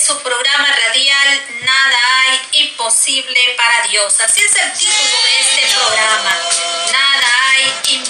su programa radial Nada hay imposible para Dios. Así es el título de este programa. Nada hay imposible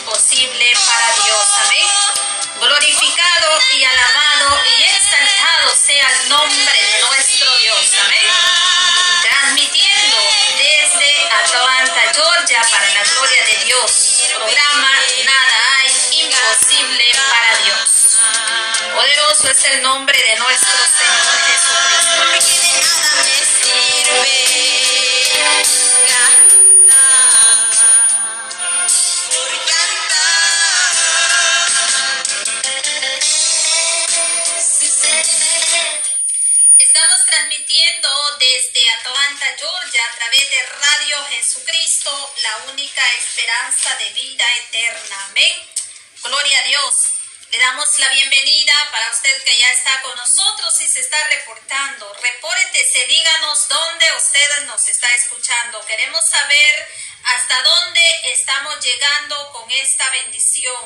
de vida eterna. Amén. Gloria a Dios. Le damos la bienvenida para usted que ya está con nosotros y se está reportando. Repórtese, díganos dónde usted nos está escuchando. Queremos saber hasta dónde estamos llegando con esta bendición.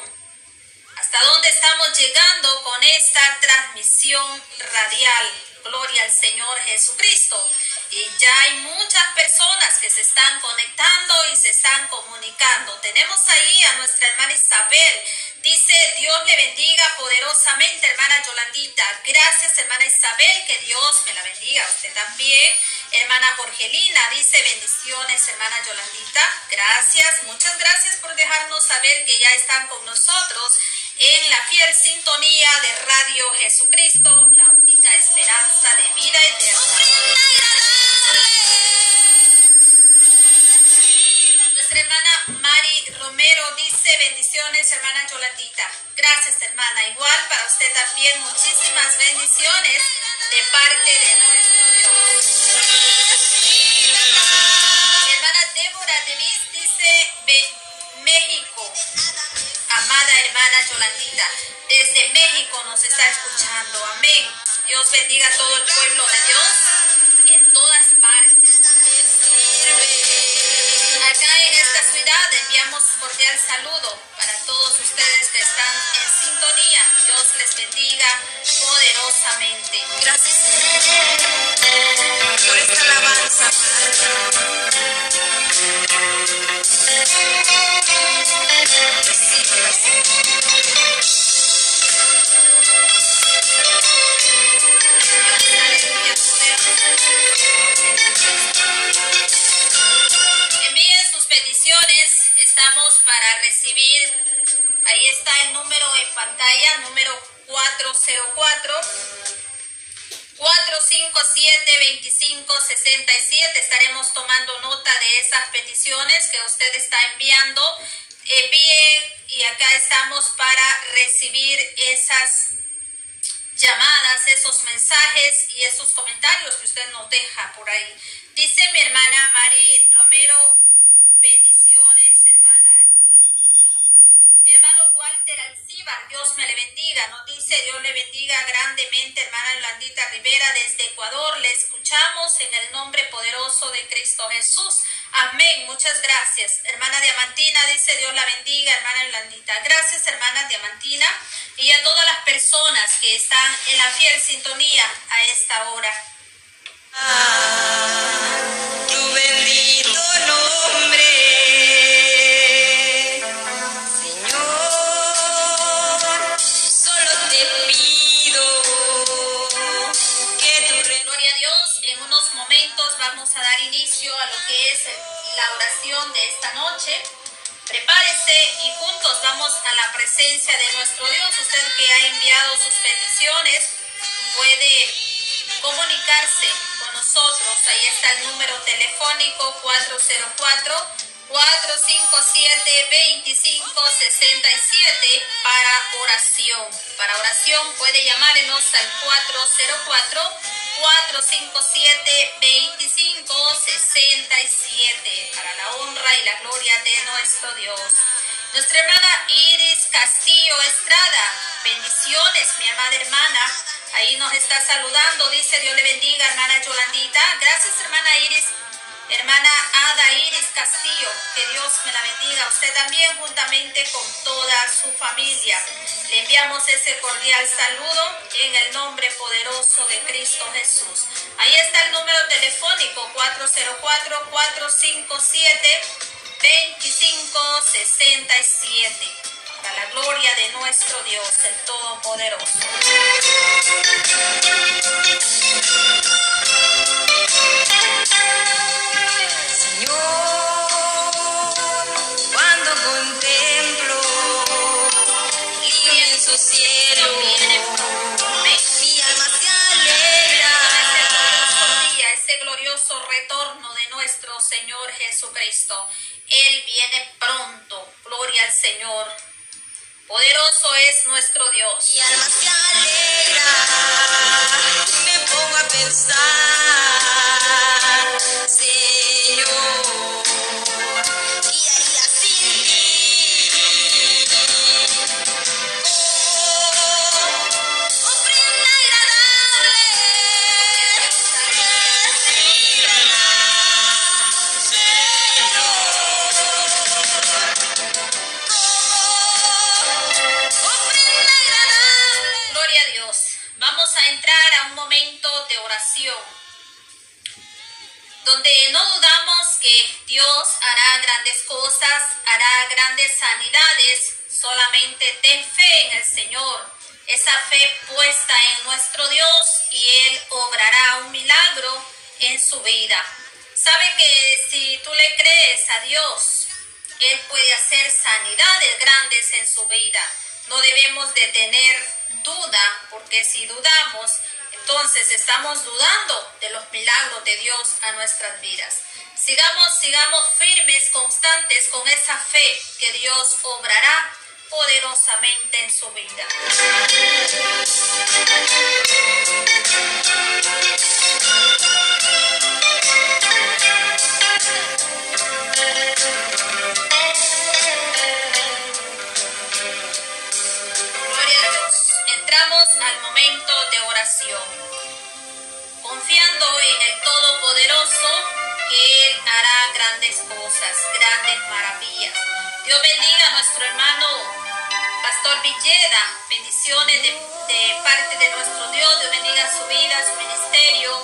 Hasta dónde estamos llegando con esta transmisión radial. Gloria al Señor Jesucristo. Y ya hay muchas personas que se están conectando y se están comunicando. Tenemos ahí a nuestra hermana Isabel. Dice, Dios le bendiga poderosamente, hermana Yolandita. Gracias, hermana Isabel, que Dios me la bendiga. Usted también. Hermana Jorgelina dice, bendiciones, hermana Yolandita. Gracias, muchas gracias por dejarnos saber que ya están con nosotros en la fiel sintonía de Radio Jesucristo, única esperanza de vida eterna. Nuestra hermana Mari Romero dice bendiciones, hermana Yolandita. Gracias, hermana. Igual para usted también muchísimas bendiciones de parte de nuestro Dios. Hermana Débora Devis dice México. Hermana Yolandita, desde México nos está escuchando. Amén. Dios bendiga a todo el pueblo de Dios en todas partes. En esta ciudad enviamos cordial saludo para todos ustedes que están en sintonía. Dios les bendiga poderosamente. Gracias por esta alabanza. Estamos para recibir, ahí está el número en pantalla, número 404. 457-2567. Estaremos tomando nota de esas peticiones que usted está enviando. Envíe y acá estamos para recibir esas llamadas, esos mensajes y esos comentarios que usted nos deja por ahí. Dice mi hermana Mari Romero, bendiciones, Hermano Walter Alcibar, Dios me le bendiga, nos dice Dios le bendiga grandemente, hermana Yolandita Rivera desde Ecuador, le escuchamos en el nombre poderoso de Cristo Jesús. Amén, muchas gracias. Hermana Diamantina dice Dios la bendiga, hermana Yolandita. Gracias, hermana Diamantina, y a todas las personas que están en la fiel sintonía a esta hora. Ah, tu bendito vamos a dar inicio a lo que es la oración de esta noche. Prepárese y juntos vamos a la presencia de nuestro Dios. Usted que ha enviado sus peticiones puede comunicarse con nosotros. Ahí está el número telefónico 404 457-2567 para oración. Para oración puede llamarnos al 404-457-2567 para la honra y la gloria de nuestro Dios. Nuestra hermana Iris Castillo Estrada, bendiciones, mi amada hermana. Ahí nos está saludando, dice Dios le bendiga, hermana Yolandita. Gracias, hermana Iris Hermana Ada Iris Castillo, que Dios me la bendiga. Usted también juntamente con toda su familia. Le enviamos ese cordial saludo en el nombre poderoso de Cristo Jesús. Ahí está el número telefónico 404-457-2567. Para la gloria de nuestro Dios, el Todopoderoso. Señor Jesucristo. Él viene pronto. Gloria al Señor. Poderoso es nuestro Dios. Mi alma se alegra, me pongo a pensar, donde no dudamos que Dios hará grandes cosas, hará grandes sanidades. Solamente ten fe en el Señor, esa fe puesta en nuestro Dios y Él obrará un milagro en su vida. Sabe que si tú le crees a Dios, Él puede hacer sanidades grandes en su vida. No debemos de tener duda, porque si dudamos, entonces estamos dudando de los milagros de Dios a nuestras vidas. Sigamos, sigamos firmes, constantes con esa fe que Dios obrará poderosamente en su vida. Gloria a Dios. Entramos al momento de oración, Todopoderoso que Él hará grandes cosas, grandes maravillas. Dios bendiga a nuestro hermano Pastor Villeda. Bendiciones de, de parte de nuestro Dios. Dios bendiga su vida, su ministerio.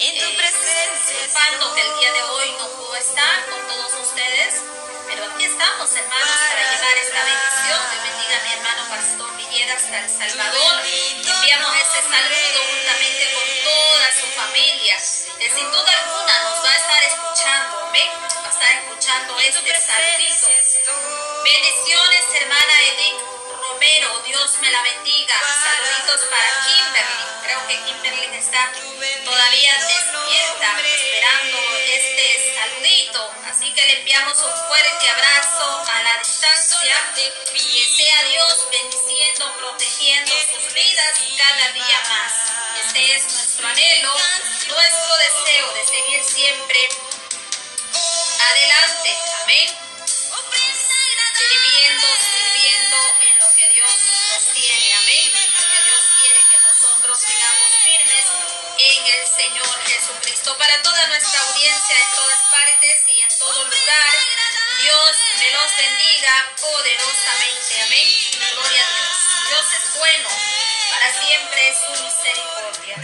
En tu Eh, presencia disculpando que el día de hoy no pudo estar con todos ustedes, pero aquí estamos, hermanos, para llevar esta bendición. Dios bendiga a mi hermano Pastor Villeda hasta El Salvador. Enviamos este saludo juntamente con toda su familia, que sin duda alguna nos va a estar escuchando, amén. Va a estar escuchando este saludito. Bendiciones, hermana Edith Romero. Dios me la bendiga. Saluditos para Kimberly. Creo que Kimberly está todavía despierta, esperando este saludito. Así que le enviamos un fuerte abrazo a la distancia. Que sea Dios bendiciendo, protegiendo sus vidas cada día más. Este es nuestro anhelo, nuestro deseo de seguir siempre adelante. Amén sirviendo, sirviendo en lo que Dios nos tiene, amén. Porque Dios quiere que nosotros sigamos firmes en el Señor Jesucristo. Para toda nuestra audiencia en todas partes y en todo lugar, Dios me los bendiga poderosamente, amén. Gloria a Dios. Dios es bueno, para siempre es su misericordia.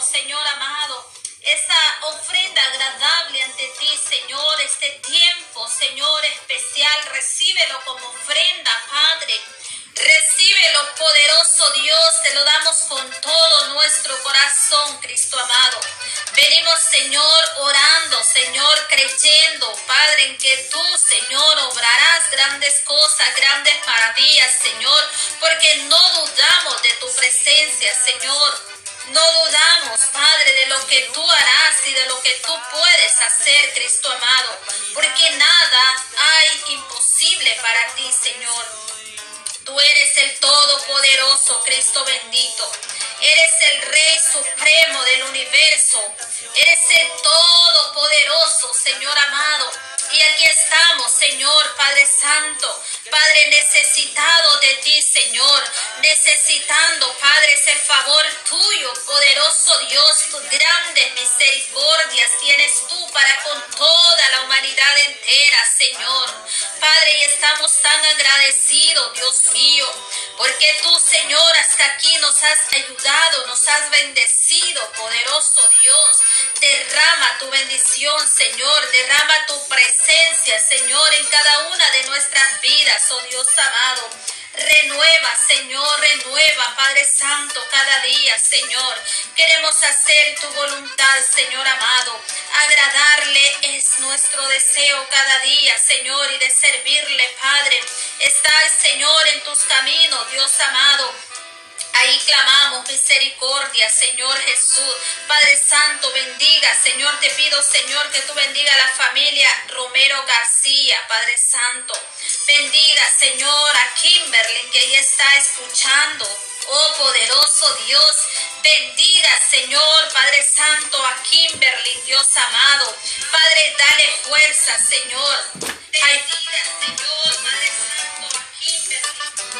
Señor amado, esa ofrenda agradable ante ti, Señor, este tiempo, Señor especial, recíbelo como poderoso Dios. Derrama tu bendición, Señor, derrama tu presencia, Señor, en cada una de nuestras vidas, oh Dios amado. Renueva, Señor, renueva, Padre Santo, cada día, Señor. Queremos hacer tu voluntad, Señor amado. Agradarle es nuestro deseo cada día, Señor, y de servirle, Padre. Estar, Señor, en tus caminos, Dios amado. Ahí clamamos misericordia, Señor Jesús. Padre Santo, bendiga, Señor, te pido, Señor, que tú bendiga a la familia Romero García, Padre Santo. Bendiga, Señor, a Kimberly, que ahí está escuchando. Oh poderoso Dios, bendiga Señor, Padre Santo, a Kimberly, Dios amado. Padre, dale fuerza, Señor. Bendiga, Señor, Santo.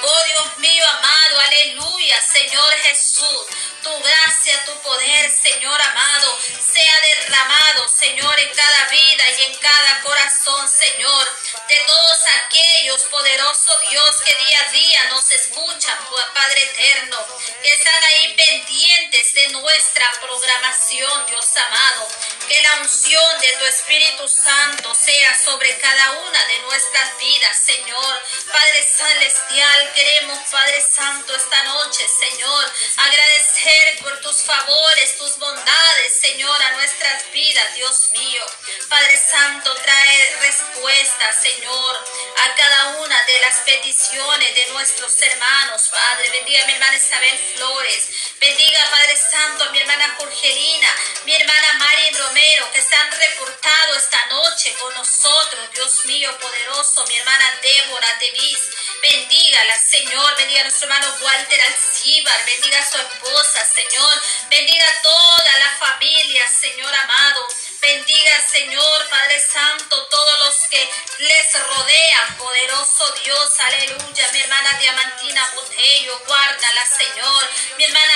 Oh Dios mío amado, aleluya, Señor Jesús. Tu gracia, tu poder, Señor amado, sea derramado, Señor, en cada vida y en cada corazón, Señor, de todos aquellos, poderoso Dios, que día a día nos escuchan, Padre eterno, que están ahí pendientes de nuestra programación, Dios amado. Que la unción de tu Espíritu Santo sea sobre cada una de nuestras vidas, Señor. Padre Celestial, queremos, Padre Santo, esta noche, Señor, agradecer por tus favores, tus bondades, Señor, a nuestras vidas, Dios mío. Padre Santo, trae respuesta, Señor, a cada una de las peticiones de nuestros hermanos, Padre. Bendiga mi hermana Isabel Flores. Bendiga, Padre Santo, a mi hermana Jorgelina, mi hermana María Romero, que se han reportado esta noche con nosotros, Dios mío poderoso, mi hermana Débora Devis. Señor. Bendiga a nuestro hermano Walter Alcíbar. Bendiga a su esposa, Señor. Bendiga a toda la familia, Señor amado. Bendiga, Señor, Padre Santo, todos los que les rodean, poderoso Dios, aleluya. Mi hermana Diamantina Botello, guárdala, Señor. Mi hermana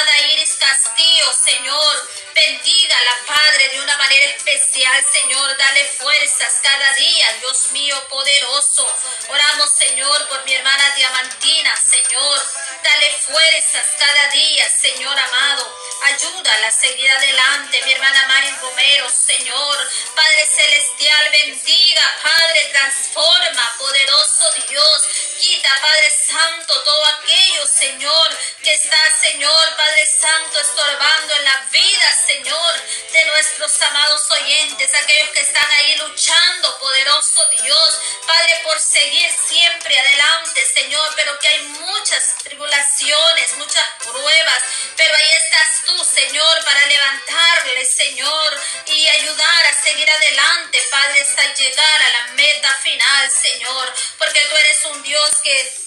Ada Iris Castillo, Señor. Bendígala, Padre, de una manera especial, Señor. Dale fuerzas cada día, Dios mío, poderoso. Oramos, Señor, por mi hermana Diamantina, Señor. Dale fuerzas cada día, Señor amado. Ayúdala a seguir adelante, mi hermana Mari Romero, Señor. Padre Celestial, bendiga, Padre, transforma, poderoso Dios. Quita, Padre Santo, todo aquello, Señor, que está, Señor, Padre Santo, estorbando en la vida, Señor, de nuestros amados oyentes, aquellos que están ahí luchando, poderoso Dios, Padre, por seguir siempre adelante, Señor, pero que hay muchas tribulaciones, muchas pruebas, pero ahí estás tú, Señor, para levantarles, Señor, y ayudar a seguir adelante, Padre, hasta llegar a la meta final, Señor, porque tú eres un Dios que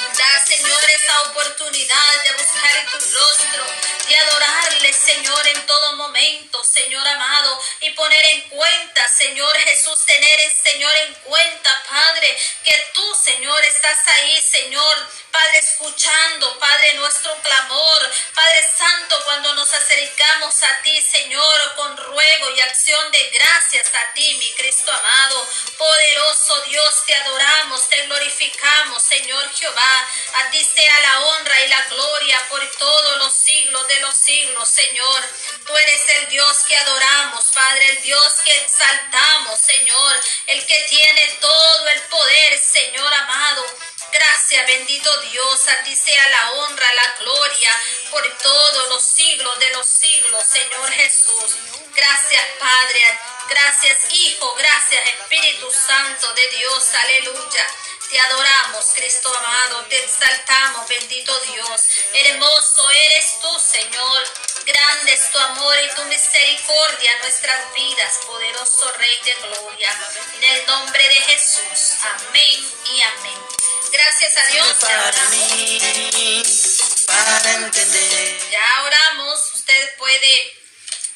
Da, Señor, esa oportunidad de buscar tu rostro, de adorarle, Señor, en todo momento, Señor amado, y poner en cuenta, Señor Jesús, tener, Señor, en cuenta, Padre, que tú, Señor, estás ahí, Señor, Padre, escuchando, Padre, nuestro clamor, Padre Santo, cuando nos acercamos a ti, Señor, con ruego y acción de gracias a ti, mi Cristo amado, poderoso Dios, te adoramos, te glorificamos, Señor Jehová. A ti sea la honra y la gloria por todos los siglos de los siglos, Señor. Tú eres el Dios que adoramos, Padre, el Dios que exaltamos, Señor, el que tiene todo el poder, Señor amado. Gracias, bendito Dios, a ti sea la honra, la gloria por todos los siglos de los siglos, Señor Jesús. Gracias, Padre. Gracias, Hijo. Gracias, Espíritu Santo de Dios. Aleluya. Te adoramos, Cristo amado, te exaltamos, bendito Dios. Hermoso eres tú, Señor. Grande es tu amor y tu misericordia en nuestras vidas, poderoso Rey de gloria. En el nombre de Jesús. Amén y amén. Gracias a Dios. Para mí, para entender. Ya oramos. Usted puede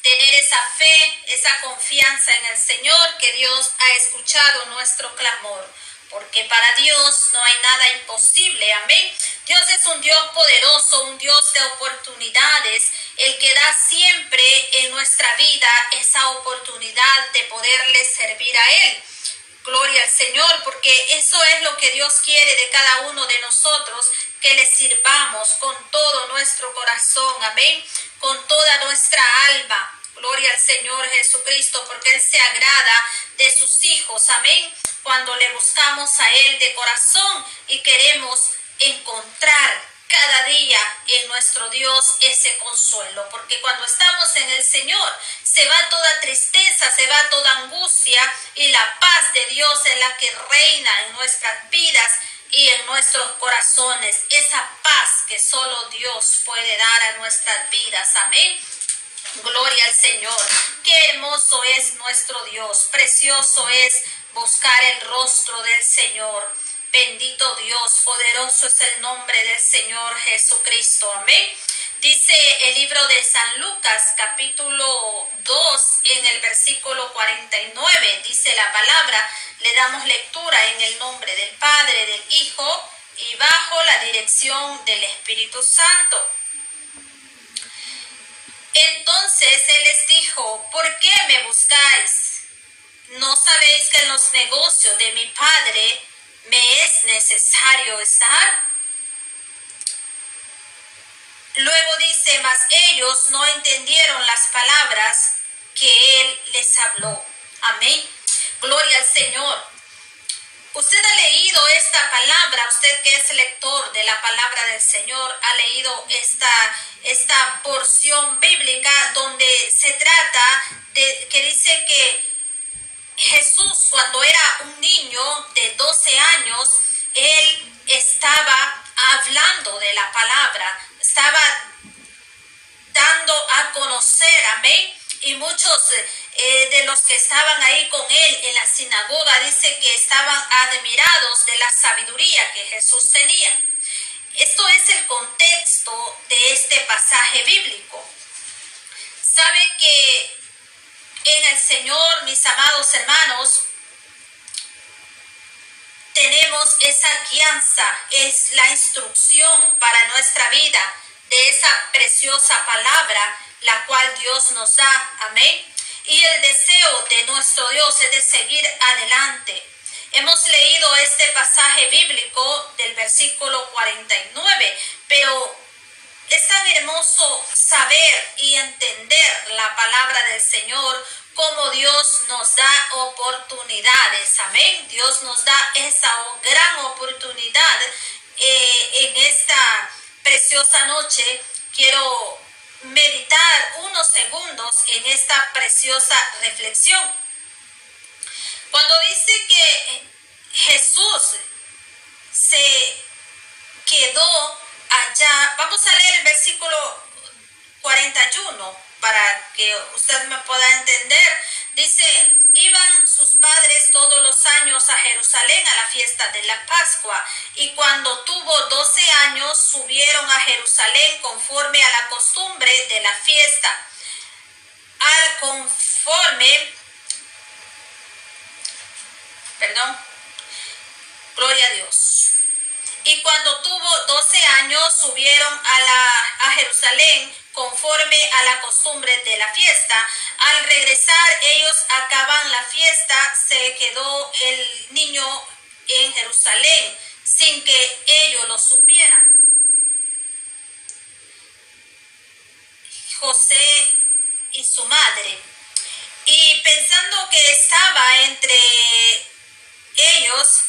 tener esa fe, esa confianza en el Señor, que Dios ha escuchado nuestro clamor porque para Dios no hay nada imposible, amén. Dios es un Dios poderoso, un Dios de oportunidades, el que da siempre en nuestra vida esa oportunidad de poderle servir a Él. Gloria al Señor, porque eso es lo que Dios quiere de cada uno de nosotros, que le sirvamos con todo nuestro corazón, amén, con toda nuestra alma. Gloria al Señor Jesucristo, porque Él se agrada de sus hijos, amén cuando le buscamos a Él de corazón y queremos encontrar cada día en nuestro Dios ese consuelo, porque cuando estamos en el Señor se va toda tristeza, se va toda angustia y la paz de Dios es la que reina en nuestras vidas y en nuestros corazones, esa paz que solo Dios puede dar a nuestras vidas. Amén. Gloria al Señor. Qué hermoso es nuestro Dios, precioso es buscar el rostro del Señor. Bendito Dios, poderoso es el nombre del Señor Jesucristo. Amén. Dice el libro de San Lucas capítulo 2 en el versículo 49. Dice la palabra, le damos lectura en el nombre del Padre, del Hijo y bajo la dirección del Espíritu Santo. Entonces él les dijo, ¿por qué me buscáis? ¿No sabéis que en los negocios de mi Padre me es necesario estar? Luego dice, mas ellos no entendieron las palabras que Él les habló. Amén. Gloria al Señor. Usted ha leído esta palabra, usted que es lector de la palabra del Señor, ha leído esta, esta porción bíblica donde se trata de que dice que Jesús cuando era un niño de 12 años, él estaba hablando de la palabra, estaba dando a conocer, amén. Y muchos eh, de los que estaban ahí con él en la sinagoga dice que estaban admirados de la sabiduría que Jesús tenía. Esto es el contexto de este pasaje bíblico. Sabe que en el Señor, mis amados hermanos, tenemos esa guianza, es la instrucción para nuestra vida de esa preciosa palabra, la cual Dios nos da. Amén. Y el deseo de nuestro Dios es de seguir adelante. Hemos leído este pasaje bíblico del versículo 49, pero es tan hermoso saber y entender la palabra del Señor como Dios nos da oportunidades. Amén. Dios nos da esa gran oportunidad eh, en esta preciosa noche. Quiero meditar unos segundos en esta preciosa reflexión. Cuando dice que Jesús se quedó allá, vamos a leer el versículo 41 para que usted me pueda entender. Dice, Iban sus padres todos los años a Jerusalén a la fiesta de la Pascua, y cuando tuvo doce años subieron a Jerusalén conforme a la costumbre de la fiesta. Al conforme, perdón, gloria a Dios. Y cuando tuvo doce años subieron a, la, a Jerusalén conforme a la costumbre de la fiesta. Al regresar ellos acaban la fiesta, se quedó el niño en Jerusalén sin que ellos lo supieran. José y su madre. Y pensando que estaba entre ellos,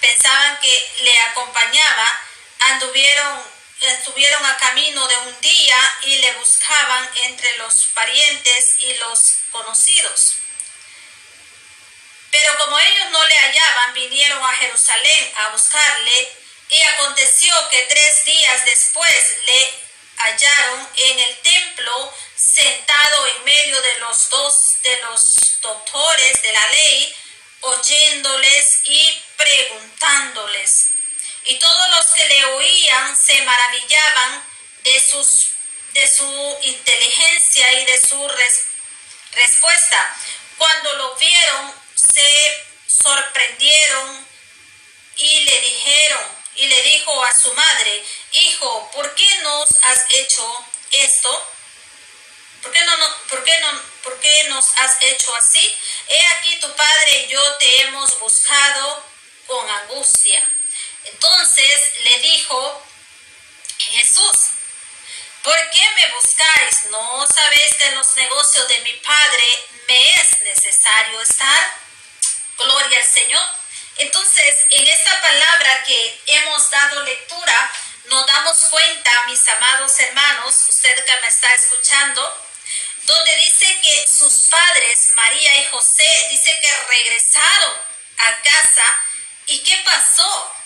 pensaban que le acompañaba, anduvieron estuvieron a camino de un día y le buscaban entre los parientes y los conocidos. Pero como ellos no le hallaban, vinieron a Jerusalén a buscarle y aconteció que tres días después le hallaron en el templo sentado en medio de los dos de los doctores de la ley, oyéndoles y preguntándoles y todos los que le oían se maravillaban de, sus, de su inteligencia y de su respuesta. Cuando lo vieron, se sorprendieron y le dijeron, y le dijo a su madre, hijo, ¿por qué nos has hecho esto? ¿Por qué, no, por, qué no, ¿Por qué nos has hecho así? He aquí tu padre y yo te hemos buscado con angustia. Entonces le dijo Jesús, ¿por qué me buscáis? ¿No sabéis que en los negocios de mi Padre me es necesario estar? Gloria al Señor. Entonces, en esta palabra que hemos dado lectura, nos damos cuenta, mis amados hermanos, usted que me está escuchando, donde dice que sus padres, María y José, dice que regresaron a casa. ¿Y qué pasó?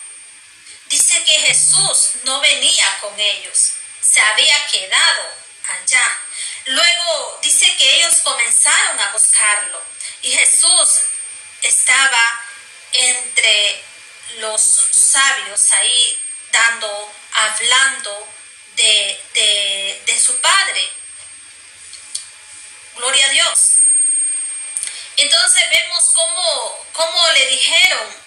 Dice que Jesús no venía con ellos, se había quedado allá. Luego dice que ellos comenzaron a buscarlo y Jesús estaba entre los sabios ahí dando, hablando de, de, su Padre. Gloria a Dios. Entonces vemos cómo, cómo le dijeron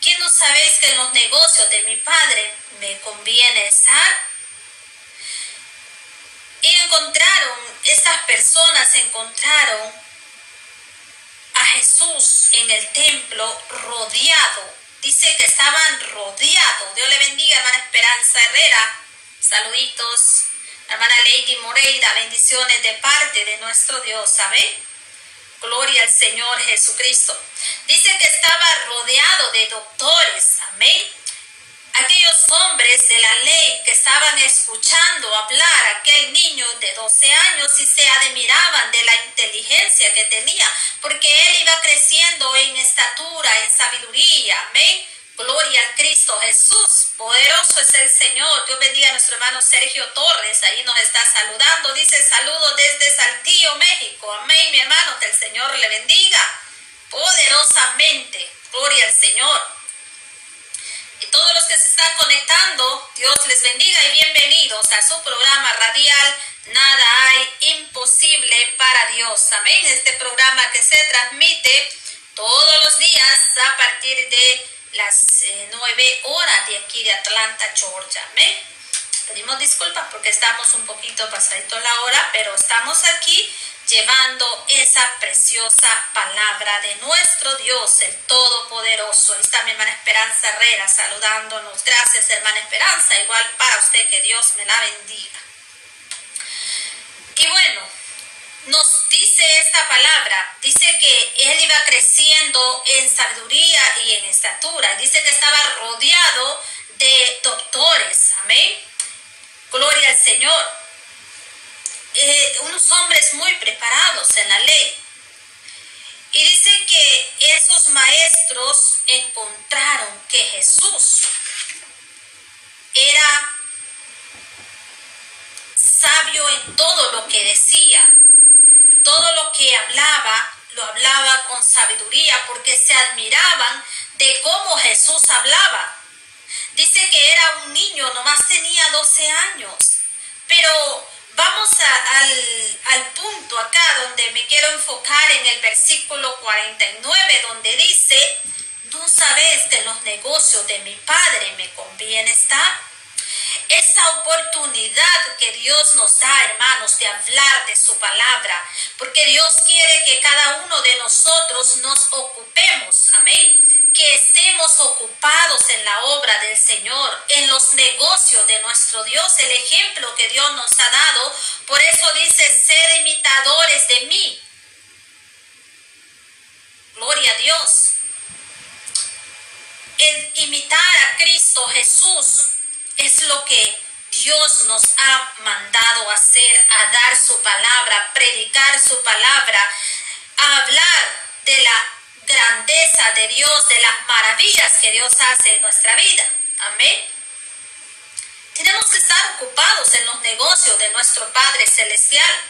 ¿Quién no sabéis que en los negocios de mi Padre me conviene estar? Y encontraron, estas personas encontraron a Jesús en el templo rodeado. Dice que estaban rodeados. Dios le bendiga, hermana Esperanza Herrera. Saluditos. Hermana Lady Moreira, bendiciones de parte de nuestro Dios. ¿Sabe? Gloria al Señor Jesucristo. Dice que estaba rodeado de doctores. Amén. Aquellos hombres de la ley que estaban escuchando hablar a aquel niño de 12 años y se admiraban de la inteligencia que tenía, porque él iba creciendo en estatura, en sabiduría. Amén Gloria a Cristo Jesús. Poderoso es el Señor. Dios bendiga a nuestro hermano Sergio Torres. Ahí nos está saludando. Dice saludos desde Saltillo, México. Amén, mi hermano. Que el Señor le bendiga poderosamente. Gloria al Señor. Y todos los que se están conectando, Dios les bendiga y bienvenidos a su programa radial Nada hay imposible para Dios. Amén. Este programa que se transmite todos los días a partir de las eh, nueve horas de aquí de Atlanta, Georgia. Pedimos disculpas porque estamos un poquito pasadito la hora, pero estamos aquí llevando esa preciosa palabra de nuestro Dios, el Todopoderoso. Ahí está mi hermana Esperanza Herrera saludándonos. Gracias, hermana Esperanza. Igual para usted, que Dios me la bendiga. Y bueno, nos dice esta palabra, dice que él iba creciendo en sabiduría y en estatura, dice que estaba rodeado de doctores, amén. Gloria al Señor. Eh, unos hombres muy preparados en la ley. Y dice que esos maestros encontraron que Jesús era sabio en todo lo que decía, todo lo que hablaba, lo hablaba con sabiduría porque se admiraban de cómo Jesús hablaba. Dice que era un niño, nomás tenía 12 años, pero vamos al, al punto acá donde me quiero enfocar en el versículo 49, donde dice, no sabes que los negocios de mi Padre me conviene estar esa oportunidad que Dios nos da, hermanos, de hablar de su palabra, porque Dios quiere que cada uno de nosotros nos ocupemos, amén, que estemos ocupados en la obra del Señor, en los negocios de nuestro Dios, el ejemplo que Dios nos ha dado. Por eso dice, sed imitadores de mí. Gloria a Dios. En imitar a Cristo Jesús es lo que Dios nos ha mandado hacer, a dar su palabra, predicar su palabra, a hablar de la grandeza de Dios, de las maravillas que Dios hace en nuestra vida. Amén. Tenemos que estar ocupados en los negocios de nuestro Padre Celestial,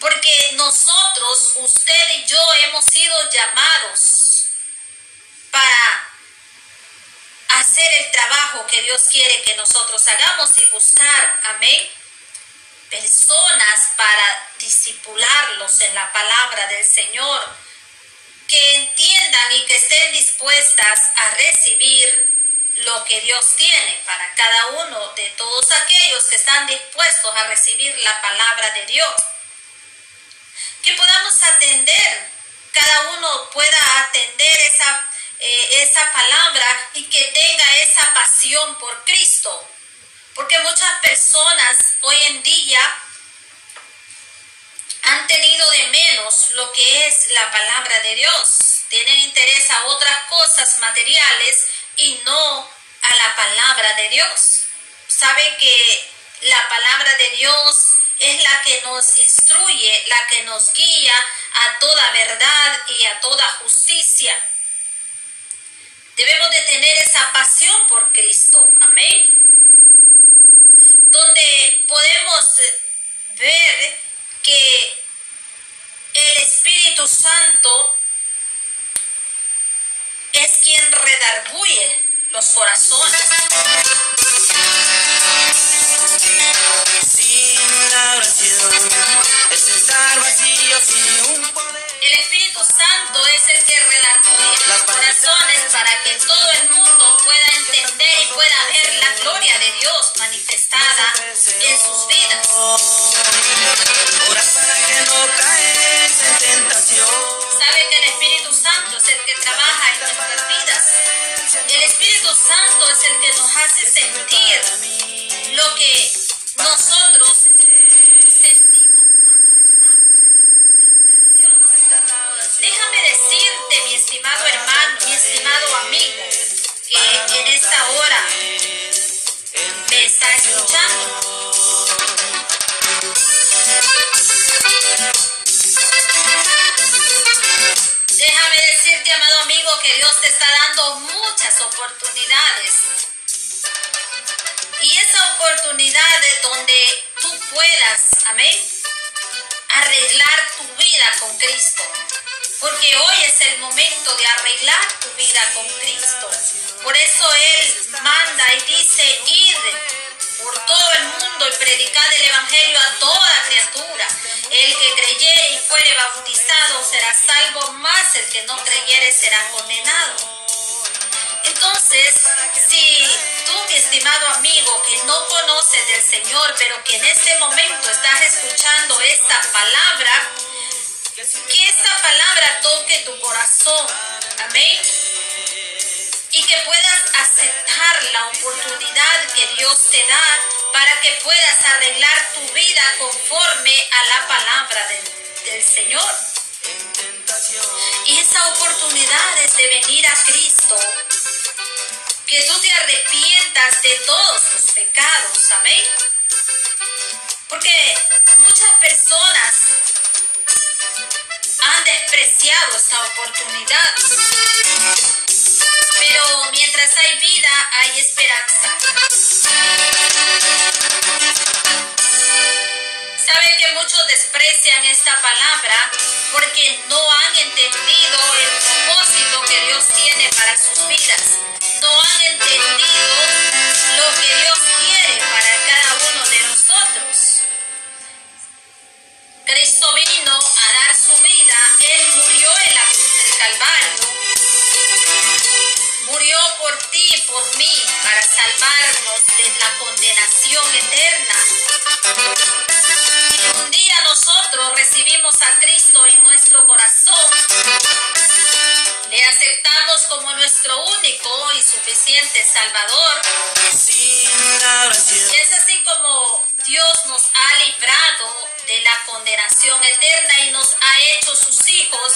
porque nosotros, usted y yo, hemos sido llamados para hacer el trabajo que Dios quiere que nosotros hagamos y buscar, amén, personas para disipularlos en la palabra del Señor, que entiendan y que estén dispuestas a recibir lo que Dios tiene para cada uno de todos aquellos que están dispuestos a recibir la palabra de Dios. Que podamos atender, cada uno pueda atender esa eh, esa palabra y que tenga esa pasión por Cristo. Porque muchas personas hoy en día han tenido de menos lo que es la palabra de Dios. Tienen interés a otras cosas materiales y no a la palabra de Dios. Sabe que la palabra de Dios es la que nos instruye, la que nos guía a toda verdad y a toda justicia. Debemos de tener esa pasión por Cristo. Amén. Donde podemos ver que el Espíritu Santo es quien redarguye los corazones. El Espíritu Santo es el que redarguye los corazones para que todo el mundo pueda entender y pueda ver la gloria de Dios manifestada en sus vidas. Saben que el Espíritu Santo es el que trabaja en nuestras vidas. El Espíritu Santo es el que nos hace sentir lo que estimado hermano, mi estimado amigo, que en esta hora me está escuchando. Déjame decirte, amado amigo, que Dios te está dando muchas oportunidades. Y esa oportunidad es donde tú puedas, amén, arreglar tu vida con Cristo. Porque hoy es el momento de arreglar tu vida con Cristo. Por eso Él manda y dice, id por todo el mundo y predicad el Evangelio a toda criatura. El que creyere y fuere bautizado será salvo, más el que no creyere será condenado. Entonces, si tú, mi estimado amigo, que no conoces del Señor, pero que en este momento estás escuchando esta palabra, que esta palabra toque tu corazón. Amén. Y que puedas aceptar la oportunidad que Dios te da para que puedas arreglar tu vida conforme a la palabra del, del Señor. Y esa oportunidad es de venir a Cristo que tú te arrepientas de todos tus pecados, amén. Porque muchas personas han despreciado esta oportunidad. Pero mientras hay vida, hay esperanza. Sabe que muchos desprecian esta palabra porque no han entendido el propósito que Dios tiene para sus vidas. No han entendido lo que Dios quiere para cada uno de nosotros. Cristo vino a dar su vida, Él murió en la cruz del Calvario, murió por ti y por mí para salvarnos de la condenación eterna. Y un día nosotros recibimos a Cristo en nuestro corazón, le aceptamos como nuestro único y suficiente Salvador. Eterna y nos ha hecho sus hijos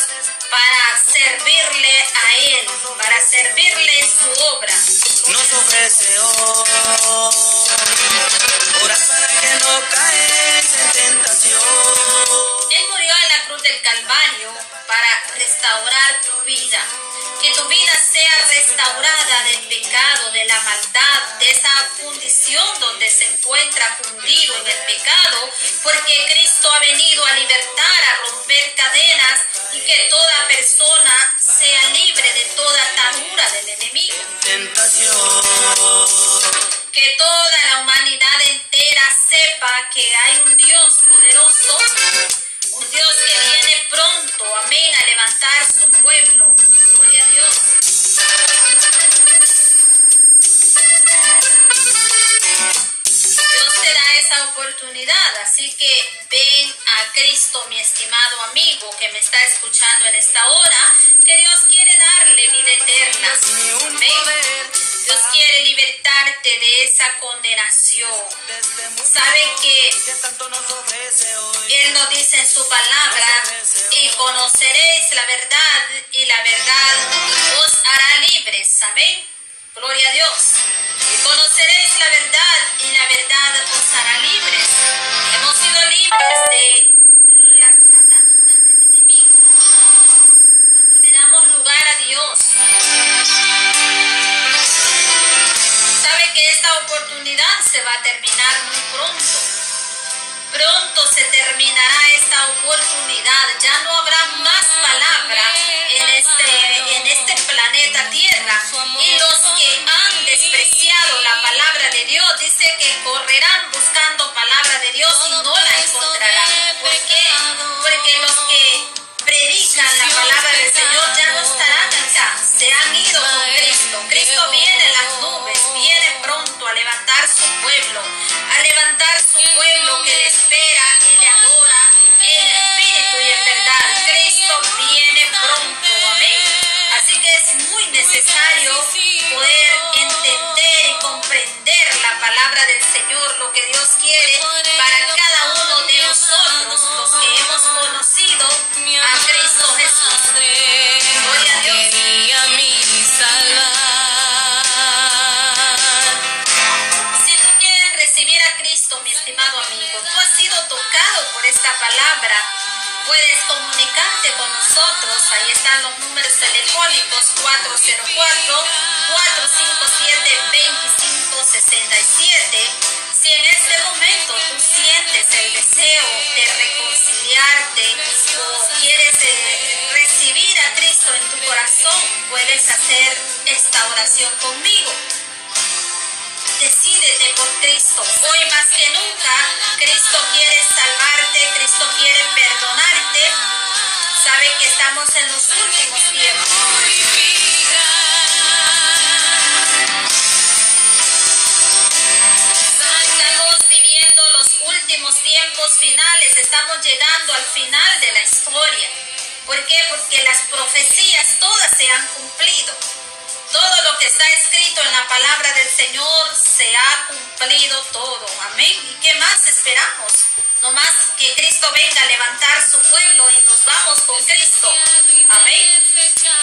para servirle a Él, para servirle en su obra. nos ofrece hoy. Calvario para restaurar tu vida. Que tu vida sea restaurada del pecado, de la maldad, de esa fundición donde se encuentra fundido en el pecado, porque Cristo ha venido a libertar, a romper cadenas y que toda persona sea libre de toda atadura del enemigo. Que toda la humanidad entera sepa que hay un Dios poderoso, amén, a levantar su pueblo. Gloria a Dios. Dios te da esa oportunidad, así que ven a Cristo, mi estimado amigo que me está escuchando en esta hora, que Dios quiere darle vida eterna. Amén. Dios quiere libertarte de muy Sabe que. Él nos dice en su palabra, y conoceréis la verdad, y la verdad os hará libres. Amén. Palabra del Señor, lo que Dios quiere para cada uno de nosotros, los que hemos conocido a Cristo Jesús. Gloria a Dios. Si tú quieres recibir a Cristo, mi estimado amigo, tú has sido tocado por esta palabra, puedes comunicarte con nosotros. Ahí están los números telefónicos 404-457-2567. han cumplido. Todo lo que está escrito en la palabra del Señor se ha cumplido todo. Amén. ¿Y qué más esperamos? No más que Cristo venga a levantar su pueblo y nos vamos con Cristo. Amén.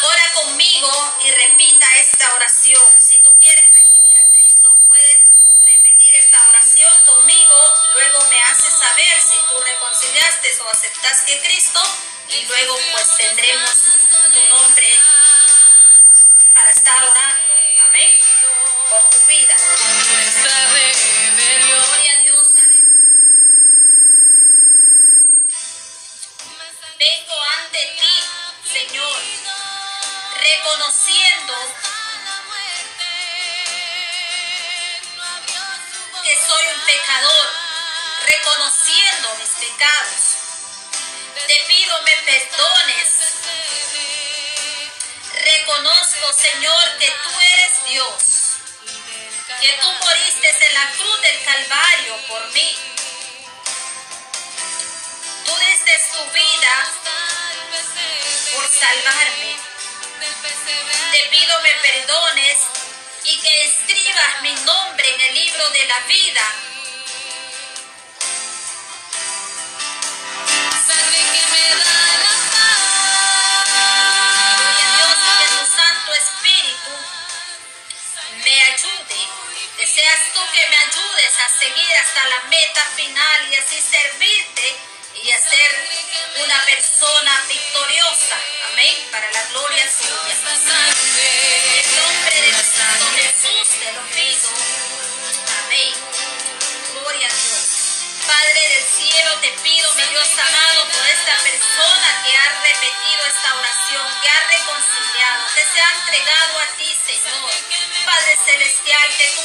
Ora conmigo y repita esta oración. Si tú quieres recibir a Cristo, puedes repetir esta oración conmigo. Luego me haces saber si tú reconciliaste o aceptaste a Cristo. Y luego pues tendremos tu nombre para estar orando. Amén. Por tu vida. Gloria a Dios. Vengo ante ti, Señor, reconociendo que soy un pecador, reconociendo mis pecados. Te pido me perdones. Reconozco, Señor, que tú eres Dios, que tú moriste en la cruz del Calvario por mí. Tú diste tu vida por salvarme. Te pido me perdones y que escribas mi nombre en el libro de la vida. Seguir hasta la meta final y así servirte y a ser una persona victoriosa. Amén. Para la gloria suya. En el nombre de Jesús te lo pido. Amén. Gloria a Dios. Padre del cielo, te pido, mi Dios amado, por esta persona que ha repetido esta oración, que ha reconciliado, que se ha entregado a ti, Señor. Padre celestial, que tú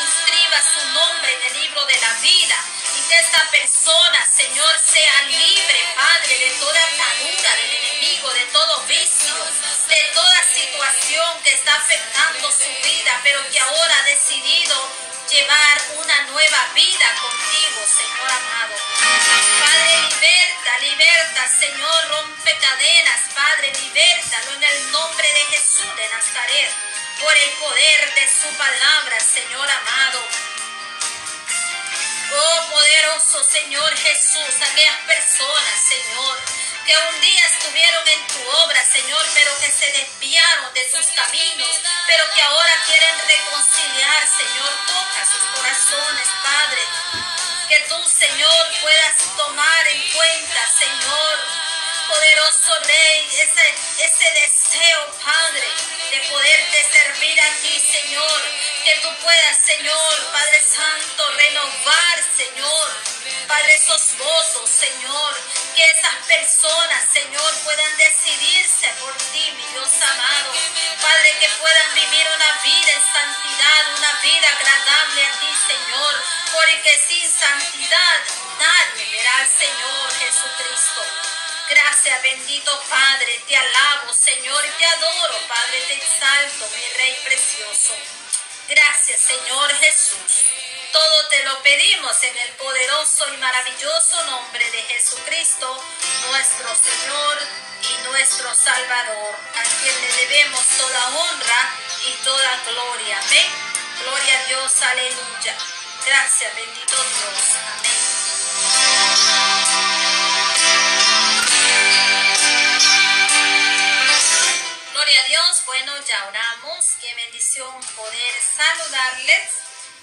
inscribas su nombre en el libro de la vida y que esta persona, Señor, sea libre, Padre, de toda atadura del enemigo, de todo vicio, de toda situación que está afectando su vida, pero que ahora ha decidido llevar una nueva vida contigo, Señor amado. Padre, liberta, liberta, Señor, rompe cadenas, Padre, libértalo en el nombre de Jesús de Nazaret, por el poder de su palabra, Señor amado. Oh poderoso Señor Jesús, aquellas personas, Señor, que un día estuvieron en tu obra, Señor, pero que se desviaron de sus caminos, pero que ahora quieren reconciliar, Señor, toca sus corazones, Padre. Que tú, Señor, puedas tomar en cuenta, Señor, poderoso Rey, ese, ese deseo, Padre, de poderte servir a ti, Señor. Que tú puedas, Señor, Padre Santo, renovar, Señor, Padre, esos gozos, Señor. Que esas personas, Señor, puedan decidirse por ti, mi Dios amado. Padre, que puedan vivir una vida en santidad, una vida agradable a ti, Señor. Porque sin santidad nadie verá al Señor Jesucristo. Gracias, bendito Padre, te alabo, Señor, te adoro, Padre, te exalto, mi Rey precioso. Gracias, Señor Jesús. Todo te lo pedimos en el poderoso y maravilloso nombre de Jesucristo, nuestro Señor y nuestro Salvador, a quien le debemos toda honra y toda gloria. Amén. Gloria a Dios, aleluya. Gracias, bendito Dios. Amén. Gloria a Dios. Bueno, ya oramos. Qué bendición poder saludarles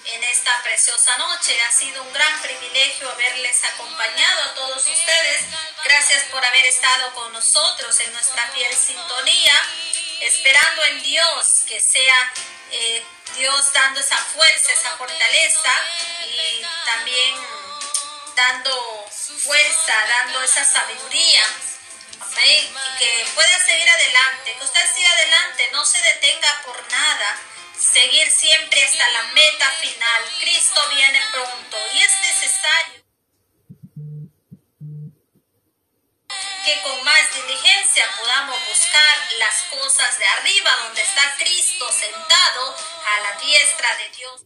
en esta preciosa noche. Ha sido un gran privilegio haberles acompañado a todos ustedes. Gracias por haber estado con nosotros en nuestra fiel sintonía, esperando en Dios que sea eh, Dios dando esa fuerza, esa fortaleza y también dando fuerza, dando esa sabiduría. Amén. Y que pueda seguir adelante, que usted siga adelante, no se detenga por nada seguir siempre hasta la meta final. Cristo viene pronto y es necesario que con más diligencia podamos buscar las cosas de arriba donde está Cristo sentado a la diestra de Dios.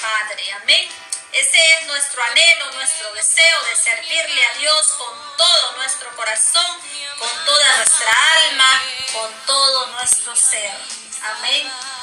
Padre, amén. Ese es nuestro anhelo, nuestro deseo de servirle a Dios con todo nuestro corazón, con toda nuestra alma, con todo nuestro ser. Amén.